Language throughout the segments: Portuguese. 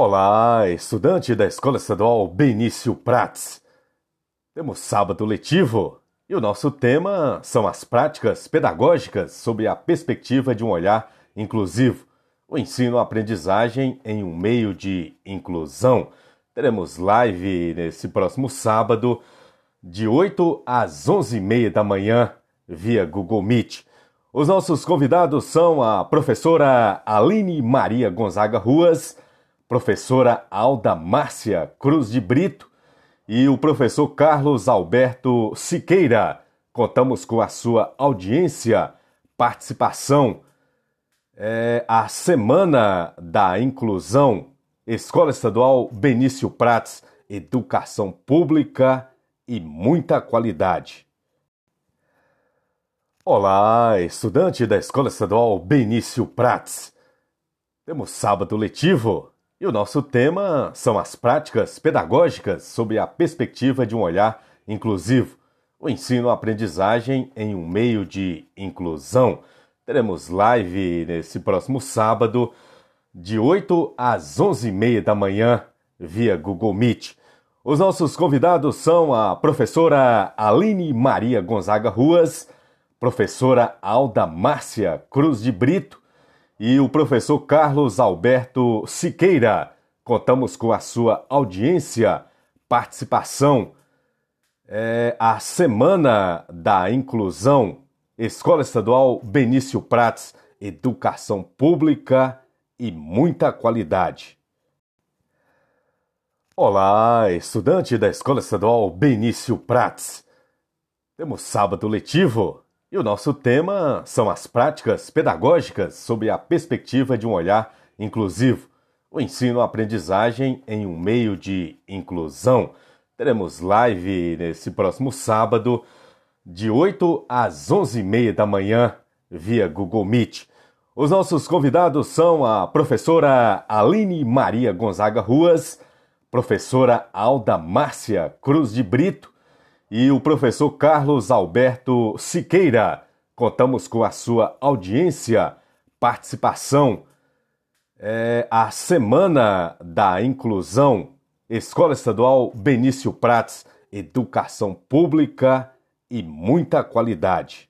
Olá, estudante da Escola Estadual Benício Prats. Temos sábado letivo e o nosso tema são as práticas pedagógicas sob a perspectiva de um olhar inclusivo, o ensino-aprendizagem em um meio de inclusão. Teremos live nesse próximo sábado, de 8 às 11h30 da manhã, via Google Meet. Os nossos convidados são a professora Aline Maria Gonzaga Ruas professora Alda Márcia Cruz de Brito e o professor Carlos Alberto Siqueira. Contamos com a sua audiência, participação. É a Semana da Inclusão, Escola Estadual Benício Prats, Educação Pública e muita qualidade. Olá, estudante da Escola Estadual Benício Prats. Temos sábado letivo e o nosso tema são as práticas pedagógicas sob a perspectiva de um olhar inclusivo, o ensino-aprendizagem em um meio de inclusão. Teremos live nesse próximo sábado, de 8 às 11h30 da manhã, via Google Meet. Os nossos convidados são a professora Aline Maria Gonzaga Ruas, professora Alda Márcia Cruz de Brito e o professor Carlos Alberto Siqueira. Contamos com a sua audiência, participação. É a Semana da Inclusão, Escola Estadual Benício Prats, Educação Pública e muita qualidade. Olá, estudante da Escola Estadual Benício Prats. Temos sábado letivo e o nosso tema são as práticas pedagógicas sob a perspectiva de um olhar inclusivo, o ensino-aprendizagem em um meio de inclusão. Teremos live nesse próximo sábado, de 8 às 11h30 da manhã, via Google Meet. Os nossos convidados são a professora Aline Maria Gonzaga Ruas, professora Alda Márcia Cruz de Brito e o professor Carlos Alberto Siqueira. Contamos com a sua audiência, participação. É a Semana da Inclusão, Escola Estadual Benício Prats, Educação Pública e muita qualidade.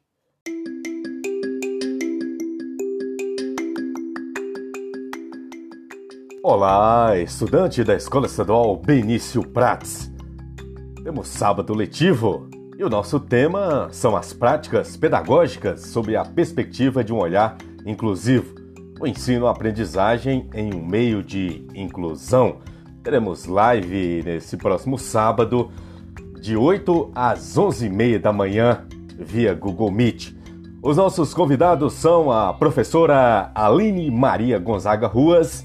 Olá, estudante da Escola Estadual Benício Prats. Temos sábado letivo e o nosso tema são as práticas pedagógicas sob a perspectiva de um olhar inclusivo, o ensino-aprendizagem em um meio de inclusão. Teremos live nesse próximo sábado, de 8 às 11h30 da manhã, via Google Meet. Os nossos convidados são a professora Aline Maria Gonzaga Ruas,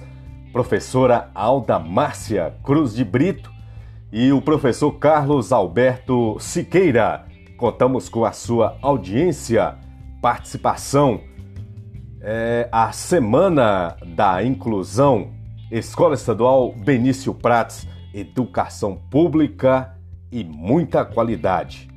professora Alda Márcia Cruz de Brito e o professor Carlos Alberto Siqueira. Contamos com a sua audiência, participação. É a Semana da Inclusão, Escola Estadual Benício Prats, Educação Pública e muita qualidade.